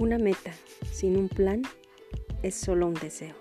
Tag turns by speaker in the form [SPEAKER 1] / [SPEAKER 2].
[SPEAKER 1] Una meta sin un plan es solo un deseo.